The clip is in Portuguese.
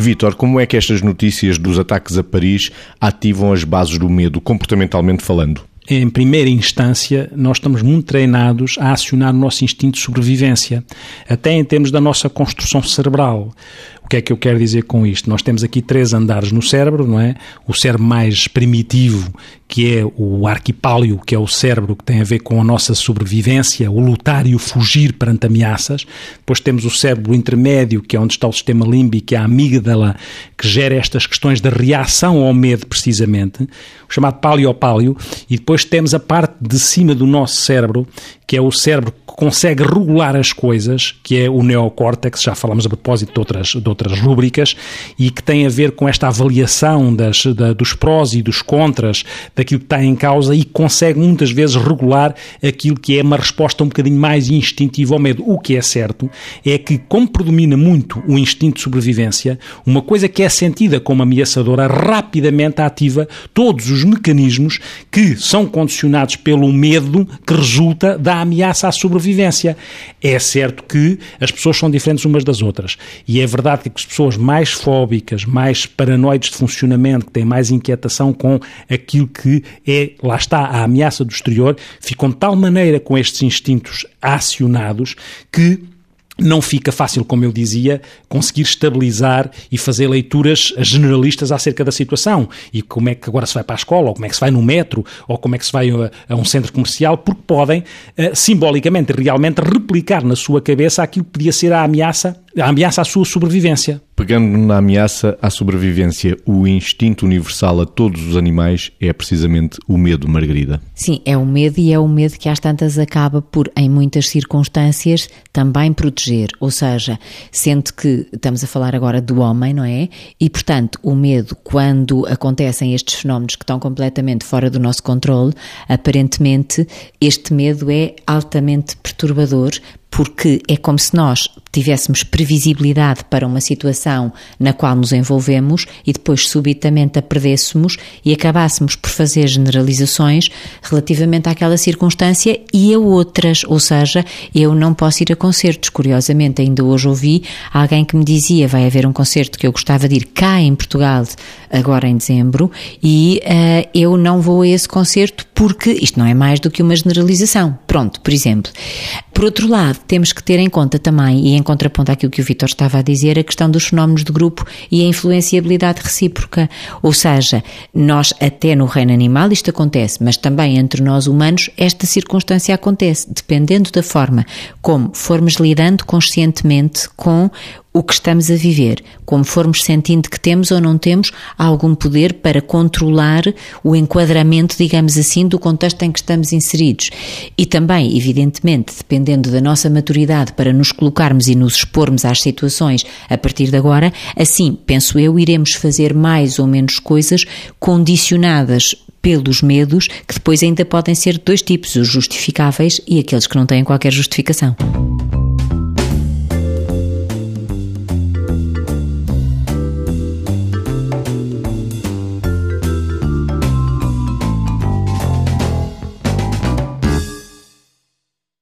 Vítor, como é que estas notícias dos ataques a Paris ativam as bases do medo, comportamentalmente falando? em primeira instância, nós estamos muito treinados a acionar o nosso instinto de sobrevivência, até em termos da nossa construção cerebral que é que eu quero dizer com isto? Nós temos aqui três andares no cérebro, não é? O cérebro mais primitivo, que é o arquipálio, que é o cérebro que tem a ver com a nossa sobrevivência, o lutar e o fugir perante ameaças. Depois temos o cérebro intermédio, que é onde está o sistema límbico, a amígdala, que gera estas questões da reação ao medo, precisamente, o chamado paleopálio. E depois temos a parte de cima do nosso cérebro, que é o cérebro que consegue regular as coisas, que é o neocórtex, já falamos a propósito de outras, de outras rúbricas, e que tem a ver com esta avaliação das, da, dos prós e dos contras daquilo que está em causa e consegue muitas vezes regular aquilo que é uma resposta um bocadinho mais instintiva ao medo. O que é certo é que, como predomina muito o instinto de sobrevivência, uma coisa que é sentida como ameaçadora rapidamente ativa todos os mecanismos que são condicionados pelo medo que resulta da ameaça à sobrevivência. É certo que as pessoas são diferentes umas das outras. E é verdade que as pessoas mais fóbicas, mais paranoides de funcionamento, que têm mais inquietação com aquilo que é, lá está, a ameaça do exterior, ficam de tal maneira com estes instintos acionados que não fica fácil, como eu dizia, conseguir estabilizar e fazer leituras generalistas acerca da situação. E como é que agora se vai para a escola, ou como é que se vai no metro, ou como é que se vai a, a um centro comercial, porque podem, uh, simbolicamente, realmente replicar na sua cabeça aquilo que podia ser a ameaça, a ameaça à sua sobrevivência. Pegando na ameaça à sobrevivência, o instinto universal a todos os animais é precisamente o medo, Margarida. Sim, é o medo e é o medo que às tantas acaba por, em muitas circunstâncias, também proteger. Ou seja, sendo que estamos a falar agora do homem, não é? E, portanto, o medo, quando acontecem estes fenómenos que estão completamente fora do nosso controle, aparentemente este medo é altamente perturbador, porque é como se nós tivéssemos previsibilidade para uma situação na qual nos envolvemos e depois subitamente a perdêssemos e acabássemos por fazer generalizações relativamente àquela circunstância e a outras, ou seja, eu não posso ir a concertos. Curiosamente, ainda hoje ouvi alguém que me dizia vai haver um concerto que eu gostava de ir cá em Portugal agora em dezembro e uh, eu não vou a esse concerto porque isto não é mais do que uma generalização. Pronto, por exemplo. Por outro lado, temos que ter em conta também, e em contraponto àquilo que o Vitor estava a dizer, a questão dos fenómenos de grupo e a influenciabilidade recíproca. Ou seja, nós, até no reino animal, isto acontece, mas também entre nós humanos, esta circunstância acontece, dependendo da forma como formos lidando conscientemente com o que estamos a viver, como formos sentindo que temos ou não temos algum poder para controlar o enquadramento, digamos assim, do contexto em que estamos inseridos. E também, evidentemente, dependendo da nossa maturidade para nos colocarmos e nos expormos às situações a partir de agora, assim, penso eu, iremos fazer mais ou menos coisas condicionadas pelos medos, que depois ainda podem ser de dois tipos, os justificáveis e aqueles que não têm qualquer justificação.